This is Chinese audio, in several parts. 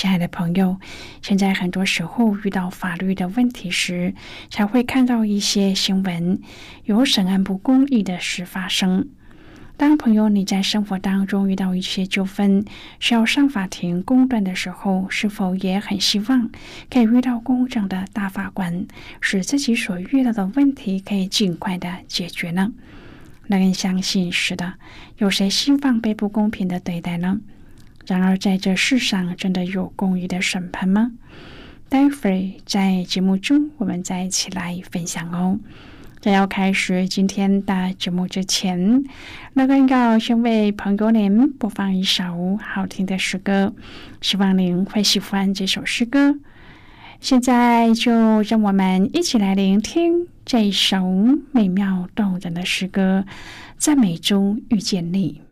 亲爱的朋友，现在很多时候遇到法律的问题时，才会看到一些新闻有审案不公义的事发生。当朋友你在生活当中遇到一些纠纷，需要上法庭公断的时候，是否也很希望可以遇到公正的大法官，使自己所遇到的问题可以尽快的解决呢？那人相信是的，有谁希望被不公平的对待呢？然而，在这世上真的有公义的审判吗？待会儿在节目中，我们再一起来分享哦。在要开始今天的节目之前，那个要先为朋友您播放一首好听的诗歌，希望您会喜欢这首诗歌。现在就让我们一起来聆听这一首美妙动人的诗歌，在美中遇见你。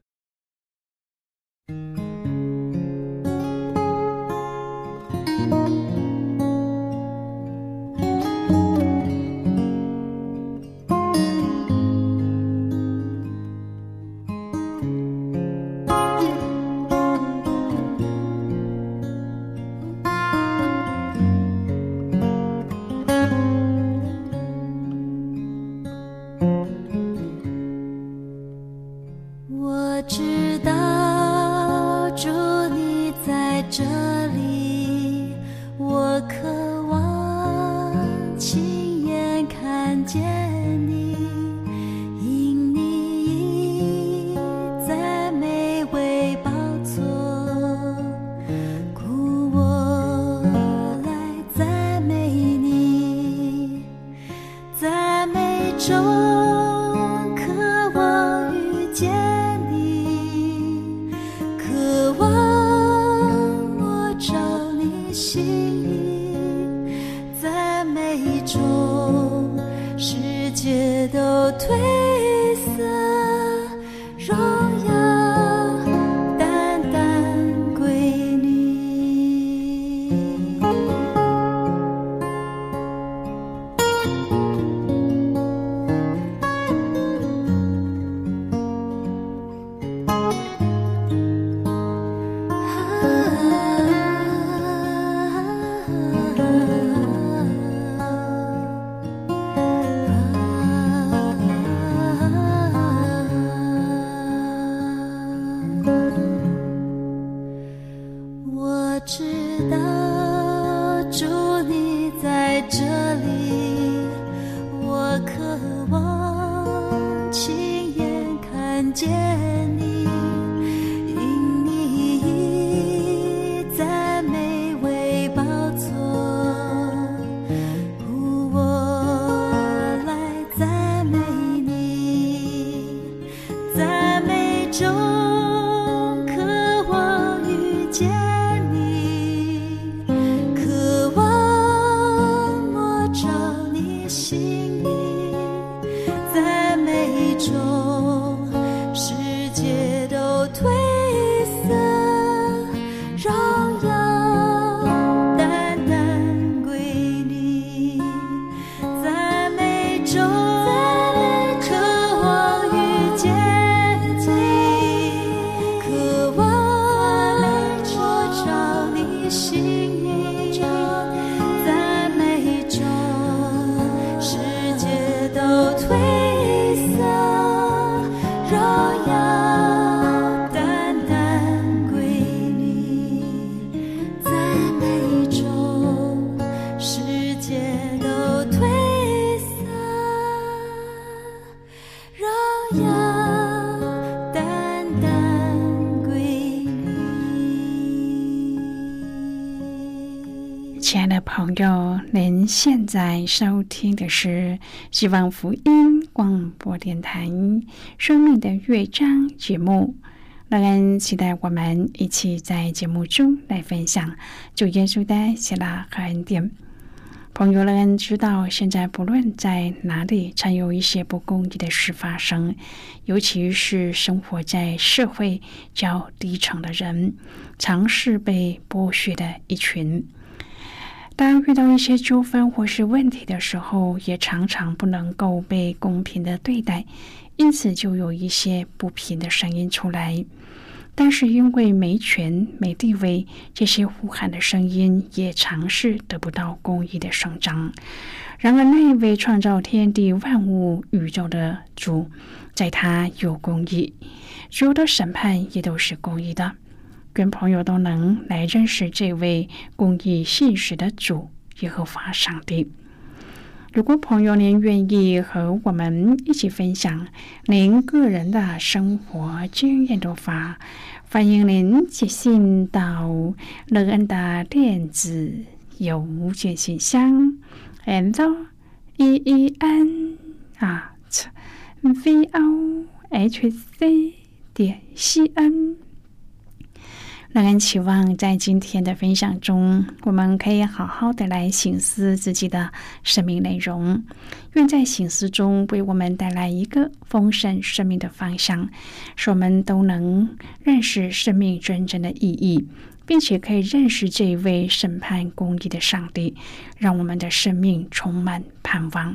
저 友，您现在收听的是希望福音广播电台《生命的乐章》节目。让人期待我们一起在节目中来分享主耶稣的喜乐和恩典。朋友们知道，现在不论在哪里，常有一些不公义的事发生，尤其是生活在社会较低层的人，常是被剥削的一群。当遇到一些纠纷或是问题的时候，也常常不能够被公平的对待，因此就有一些不平的声音出来。但是因为没权没地位，这些呼喊的声音也尝试得不到公义的伸张。然而那一位创造天地万物宇宙的主，在他有公义，所有的审判也都是公义的。愿朋友都能来认识这位公义信实的主耶和华上帝。如果朋友您愿意和我们一起分享您个人的生活经验的话，欢迎您写信到乐恩的电子邮件信箱，and e e n 啊 v o h c 点 c n。让人期望，在今天的分享中，我们可以好好的来醒思自己的生命内容。愿在醒思中为我们带来一个丰盛生命的方向，使我们都能认识生命真正的意义，并且可以认识这一位审判公义的上帝，让我们的生命充满盼望。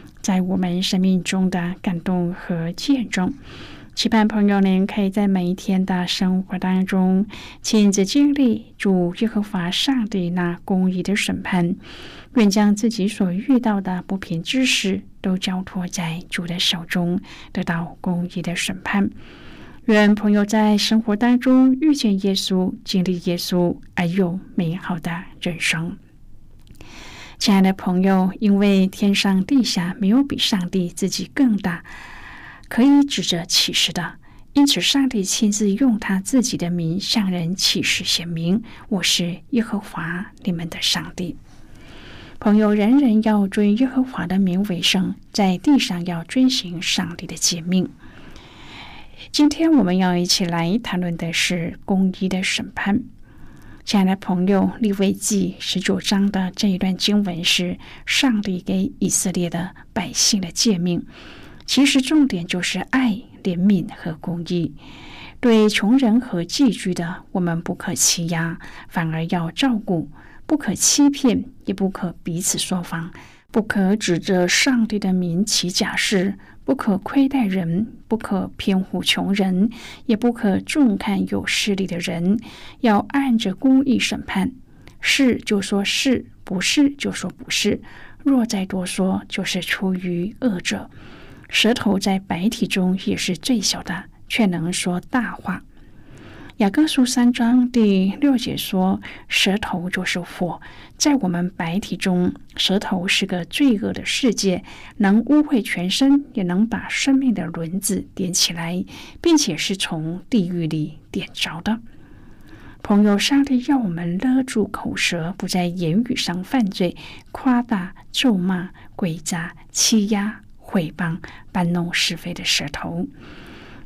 在我们生命中的感动和见证，期盼朋友您可以在每一天的生活当中亲自经历主耶和华上帝那公义的审判，愿将自己所遇到的不平之事都交托在主的手中，得到公义的审判。愿朋友在生活当中遇见耶稣，经历耶稣，而有美好的人生。亲爱的朋友，因为天上地下没有比上帝自己更大，可以指着启示的，因此上帝亲自用他自己的名向人启示显明：“我是耶和华你们的上帝。”朋友，人人要尊耶和华的名为圣，在地上要遵行上帝的诫命。今天我们要一起来谈论的是公义的审判。亲爱的朋友，《利未记》十九章的这一段经文是上帝给以色列的百姓的诫命。其实重点就是爱、怜悯和公义。对穷人和寄居的，我们不可欺压，反而要照顾；不可欺骗，也不可彼此说谎。不可指着上帝的名起假誓，不可亏待人，不可偏护穷人，也不可重看有势力的人，要按着公义审判。是就说是，不是就说不是。若再多说，就是出于恶者。舌头在白体中也是最小的，却能说大话。雅各书三章第六节说：“舌头就是火，在我们白体中，舌头是个罪恶的世界，能污秽全身，也能把生命的轮子点起来，并且是从地狱里点着的。”朋友，上帝要我们勒住口舌，不在言语上犯罪，夸大、咒骂、诡诈、欺压、毁谤、搬弄是非的舌头，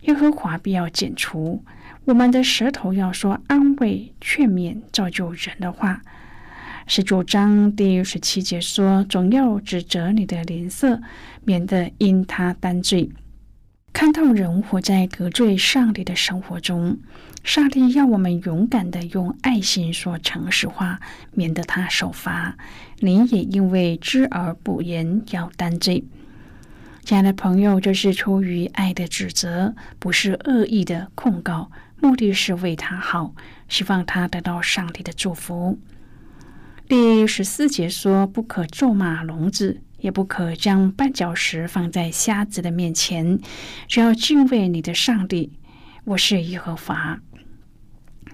耶和华必要剪除。我们的舌头要说安慰、劝勉、造就人的话。十九章第十七节说：“总要指责你的脸色，免得因他担罪。”看到人活在得罪上帝的生活中，上帝要我们勇敢的用爱心说诚实话，免得他受罚。你也因为知而不言要担罪。亲爱的朋友，这是出于爱的指责，不是恶意的控告，目的是为他好，希望他得到上帝的祝福。第十四节说：“不可咒骂聋子。”也不可将绊脚石放在瞎子的面前，只要敬畏你的上帝。我是耶和华。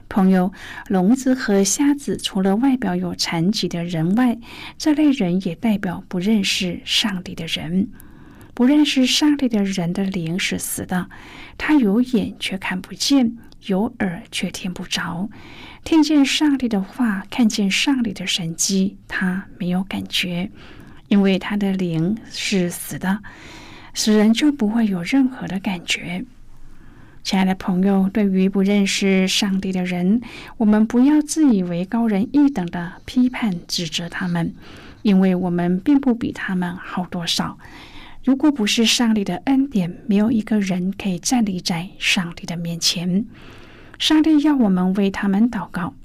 朋友，聋子和瞎子除了外表有残疾的人外，这类人也代表不认识上帝的人。不认识上帝的人的灵是死的，他有眼却看不见，有耳却听不着，听见上帝的话，看见上帝的神迹，他没有感觉。因为他的灵是死的，死人就不会有任何的感觉。亲爱的朋友，对于不认识上帝的人，我们不要自以为高人一等的批判指责他们，因为我们并不比他们好多少。如果不是上帝的恩典，没有一个人可以站立在上帝的面前。上帝要我们为他们祷告。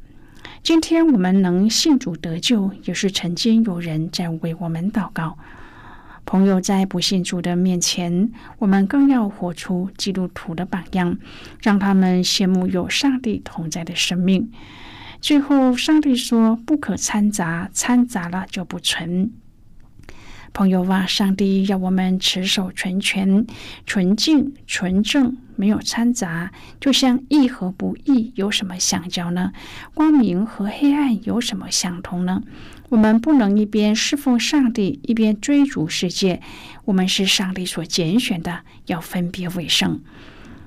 今天我们能信主得救，也是曾经有人在为我们祷告。朋友在不信主的面前，我们更要活出基督徒的榜样，让他们羡慕有上帝同在的生命。最后，上帝说：“不可掺杂，掺杂了就不纯。”朋友啊，上帝要我们持守纯全、纯净、纯正，没有掺杂。就像义和不义有什么相交呢？光明和黑暗有什么相同呢？我们不能一边侍奉上帝，一边追逐世界。我们是上帝所拣选的，要分别为圣。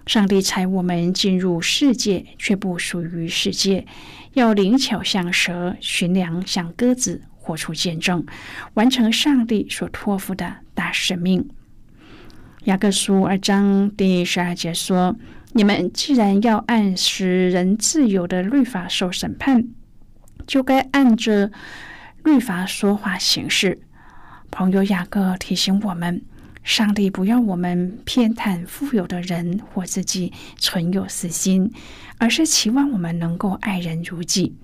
上帝才我们进入世界，却不属于世界。要灵巧像蛇，寻良像鸽子。活出见证，完成上帝所托付的大使命。雅各书二章第十二节说：“你们既然要按使人自由的律法受审判，就该按着律法说话行事。”朋友雅各提醒我们：上帝不要我们偏袒富有的人或自己存有私心，而是期望我们能够爱人如己。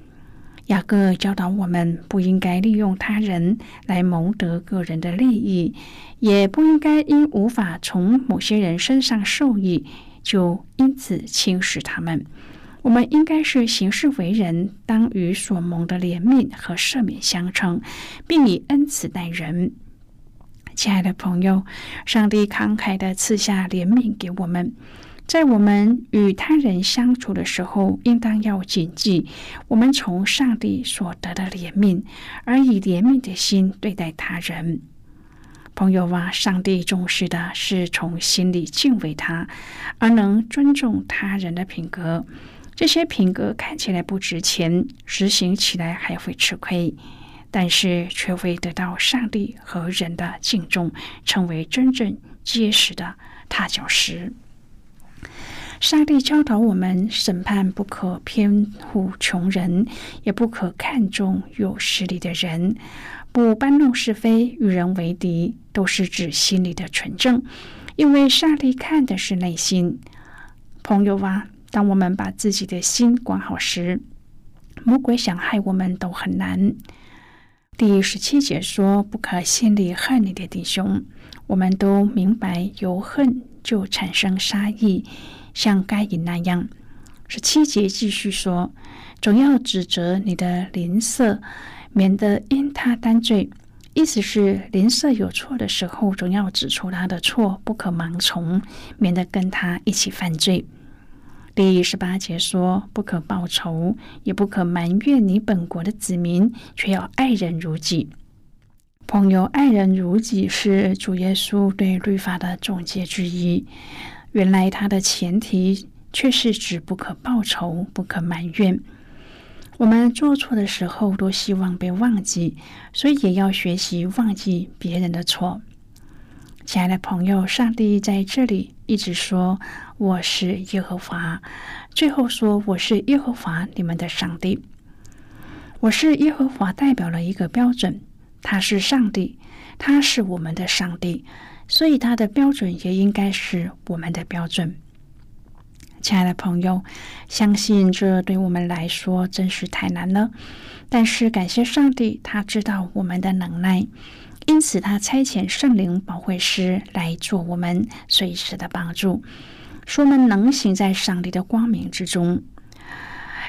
雅各教导我们，不应该利用他人来谋得个人的利益，也不应该因无法从某些人身上受益，就因此轻视他们。我们应该是行事为人，当与所蒙的怜悯和赦免相称，并以恩慈待人。亲爱的朋友，上帝慷慨的赐下怜悯给我们。在我们与他人相处的时候，应当要谨记我们从上帝所得的怜悯，而以怜悯的心对待他人。朋友啊，上帝重视的是从心里敬畏他，而能尊重他人的品格。这些品格看起来不值钱，实行起来还会吃亏，但是却会得到上帝和人的敬重，成为真正结实的踏脚石。上帝教导我们：审判不可偏护穷人，也不可看重有势力的人，不搬弄是非，与人为敌，都是指心里的纯正。因为上帝看的是内心。朋友啊，当我们把自己的心管好时，魔鬼想害我们都很难。第十七节说：“不可心里恨你的弟兄。”我们都明白，由恨就产生杀意。像该隐那样，十七节继续说：“总要指责你的邻舍，免得因他担罪。”意思是邻舍有错的时候，总要指出他的错，不可盲从，免得跟他一起犯罪。第十八节说：“不可报仇，也不可埋怨你本国的子民，却要爱人如己。”朋友，爱人如己是主耶稣对律法的总结之一。原来它的前提却是指不可报仇、不可埋怨。我们做错的时候都希望被忘记，所以也要学习忘记别人的错。亲爱的朋友，上帝在这里一直说我是耶和华，最后说我是耶和华你们的上帝。我是耶和华代表了一个标准，他是上帝，他是我们的上帝。所以他的标准也应该是我们的标准。亲爱的朋友，相信这对我们来说真是太难了。但是感谢上帝，他知道我们的能耐，因此他差遣圣灵保惠师来做我们随时的帮助，使我们能行在上帝的光明之中。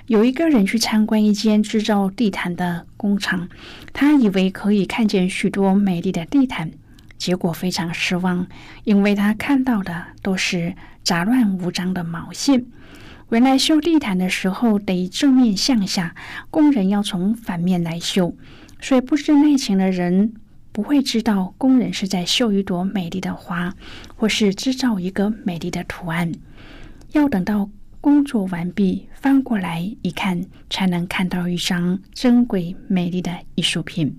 有一个人去参观一间制造地毯的工厂，他以为可以看见许多美丽的地毯。结果非常失望，因为他看到的都是杂乱无章的毛线。原来修地毯的时候得正面向下，工人要从反面来修，所以不知内情的人不会知道工人是在绣一朵美丽的花，或是制造一个美丽的图案。要等到工作完毕，翻过来一看，才能看到一张珍贵美丽的艺术品。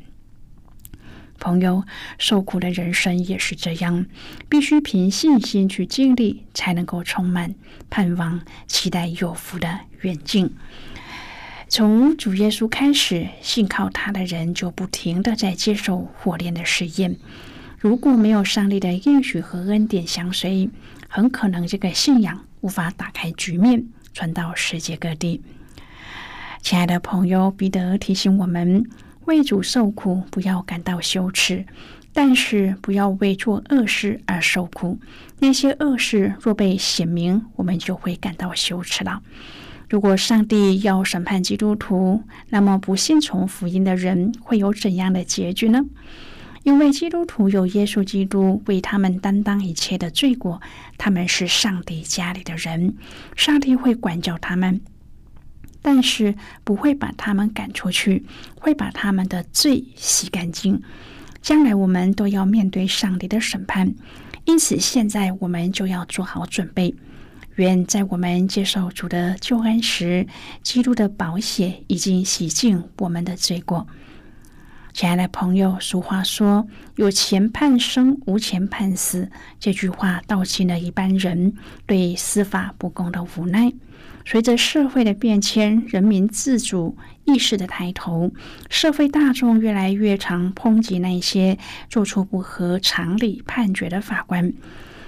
朋友，受苦的人生也是这样，必须凭信心去经历，才能够充满盼望、期待有福的远近。从主耶稣开始，信靠他的人就不停的在接受火炼的试验。如果没有上帝的应许和恩典相随，很可能这个信仰无法打开局面，传到世界各地。亲爱的朋友，彼得提醒我们。为主受苦，不要感到羞耻；但是不要为做恶事而受苦。那些恶事若被显明，我们就会感到羞耻了。如果上帝要审判基督徒，那么不信从福音的人会有怎样的结局呢？因为基督徒有耶稣基督为他们担当一切的罪过，他们是上帝家里的人，上帝会管教他们。但是不会把他们赶出去，会把他们的罪洗干净。将来我们都要面对上帝的审判，因此现在我们就要做好准备。愿在我们接受主的救恩时，基督的宝血已经洗净我们的罪过。亲爱的朋友，俗话说“有钱判生，无钱判死”，这句话道尽了一般人对司法不公的无奈。随着社会的变迁，人民自主意识的抬头，社会大众越来越常抨击那些做出不合常理判决的法官，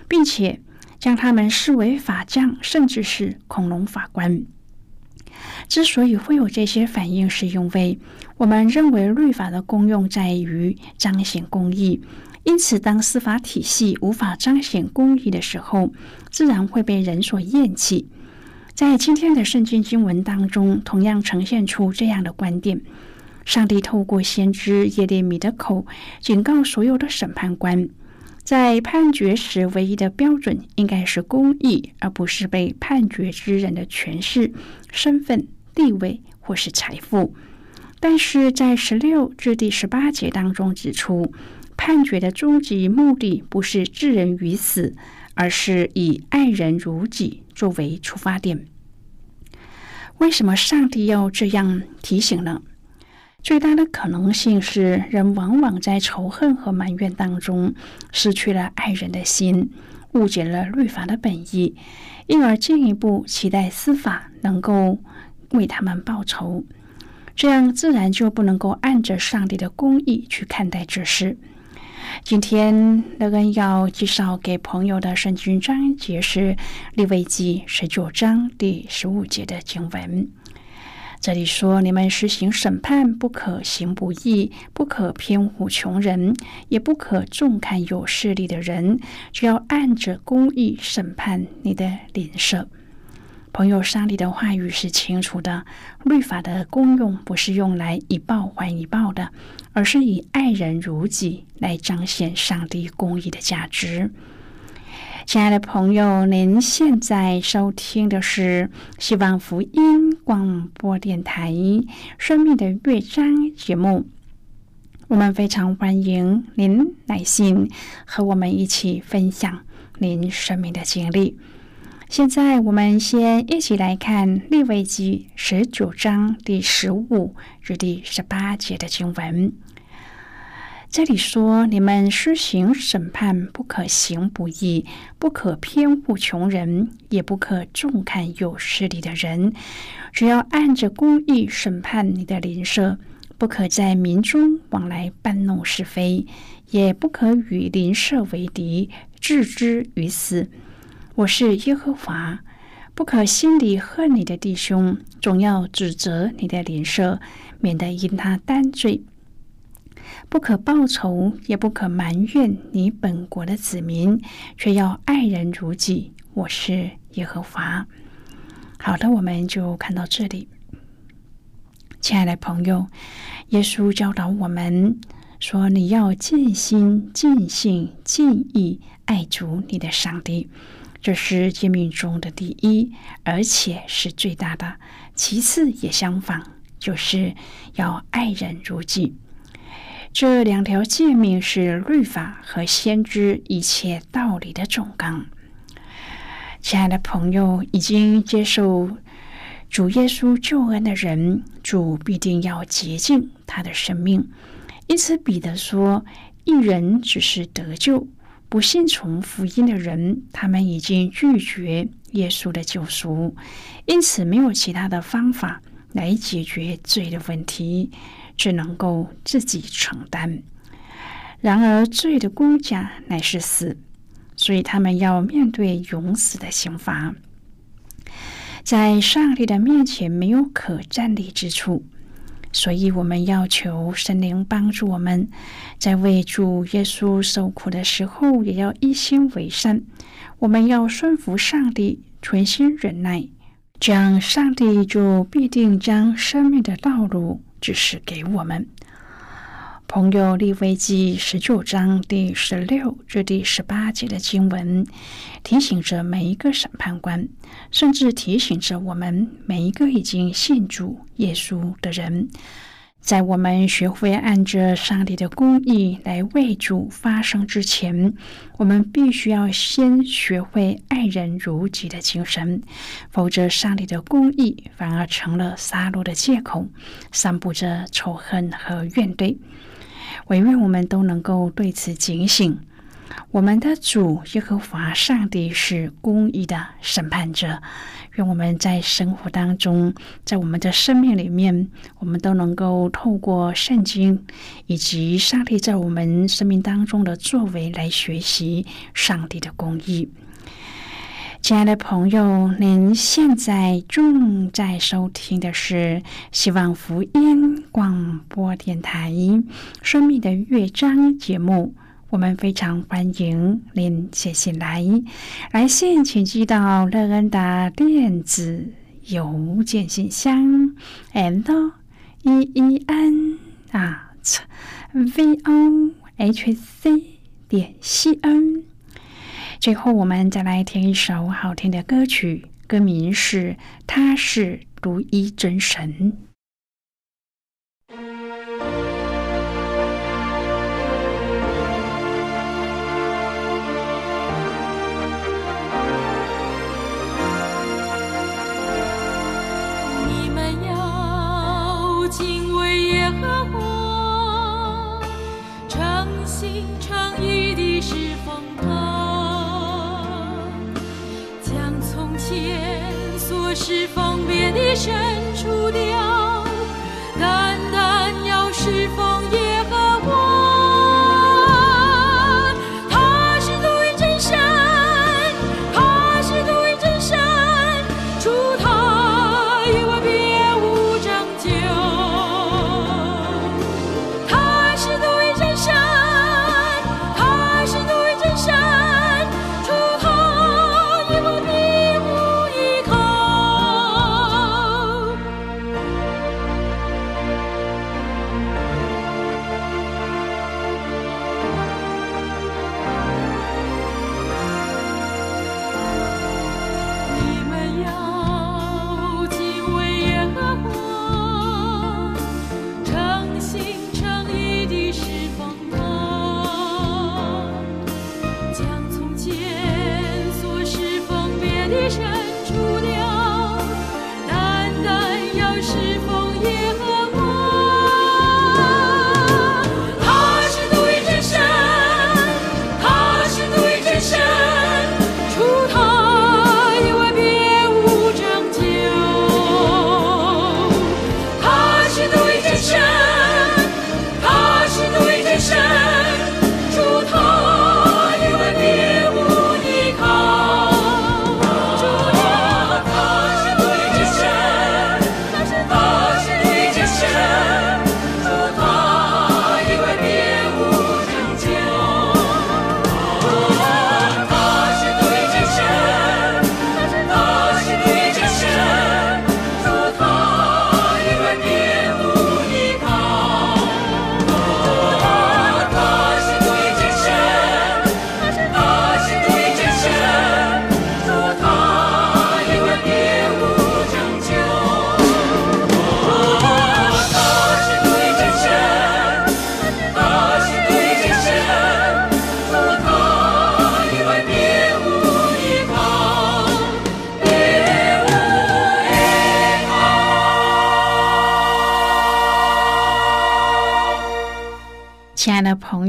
并且将他们视为法将，甚至是恐龙法官。之所以会有这些反应，是因为我们认为律法的功用在于彰显公义，因此当司法体系无法彰显公义的时候，自然会被人所厌弃。在今天的圣经经文当中，同样呈现出这样的观点：上帝透过先知耶利米的口，警告所有的审判官，在判决时唯一的标准应该是公义，而不是被判决之人的权势、身份、地位或是财富。但是在十六至第十八节当中指出，判决的终极目的不是置人于死。而是以爱人如己作为出发点。为什么上帝要这样提醒呢？最大的可能性是，人往往在仇恨和埋怨当中失去了爱人的心，误解了律法的本意，因而进一步期待司法能够为他们报仇，这样自然就不能够按着上帝的公义去看待这事。今天乐恩要介绍给朋友的圣经章节是利未记十九章第十五节的经文。这里说：“你们实行审判，不可行不义，不可偏护穷人，也不可重看有势力的人，只要按着公义审判你的邻舍。”朋友，上帝的话语是清楚的。律法的功用不是用来以报还以报的，而是以爱人如己来彰显上帝公义的价值。亲爱的朋友，您现在收听的是希望福音广播电台《生命的乐章》节目。我们非常欢迎您来信和我们一起分享您生命的经历。现在我们先一起来看利未记十九章第十五至第十八节的经文。这里说：“你们施行审判，不可行不义，不可偏护穷人，也不可重看有势力的人，只要按着公义审判你的邻舍，不可在民中往来搬弄是非，也不可与邻舍为敌，置之于死。我是耶和华，不可心里恨你的弟兄，总要指责你的邻舍，免得因他担罪。不可报仇，也不可埋怨你本国的子民，却要爱人如己。我是耶和华。好的，我们就看到这里。亲爱的朋友，耶稣教导我们说：“你要尽心、尽性、尽意爱主你的上帝，这是诫命中的第一，而且是最大的。其次也相仿，就是要爱人如己。”这两条诫命是律法和先知一切道理的总纲。亲爱的朋友，已经接受主耶稣救恩的人，主必定要洁净他的生命。因此，彼得说：“一人只是得救，不信从福音的人，他们已经拒绝耶稣的救赎，因此没有其他的方法来解决罪的问题。”只能够自己承担。然而，罪的公价乃是死，所以他们要面对永死的刑罚。在上帝的面前没有可站立之处，所以我们要求神灵帮助我们，在为主耶稣受苦的时候，也要一心为善。我们要顺服上帝，存心忍耐，这样上帝就必定将生命的道路。指示给我们，朋友立位记十九章第十六至第十八节的经文，提醒着每一个审判官，甚至提醒着我们每一个已经信主耶稣的人。在我们学会按着上帝的公义来为主发声之前，我们必须要先学会爱人如己的精神，否则上帝的公义反而成了杀戮的借口，散布着仇恨和怨怼。唯愿我们都能够对此警醒。我们的主耶和华上帝是公义的审判者。愿我们在生活当中，在我们的生命里面，我们都能够透过圣经以及上帝在我们生命当中的作为来学习上帝的公义。亲爱的朋友，您现在正在收听的是希望福音广播电台《生命的乐章》节目。我们非常欢迎您写信来，来信请寄到乐恩的电子邮件信箱，l e e n at v o h c 点 c n。最后，我们再来听一首好听的歌曲，歌名是《他是独一真神》。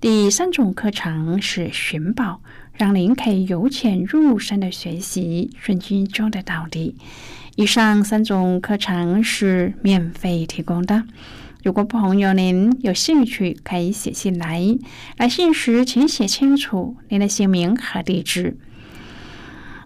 第三种课程是寻宝，让您可以由浅入深的学习圣经中的道理。以上三种课程是免费提供的。如果朋友您有兴趣，可以写信来。来信时请写清楚您的姓名和地址。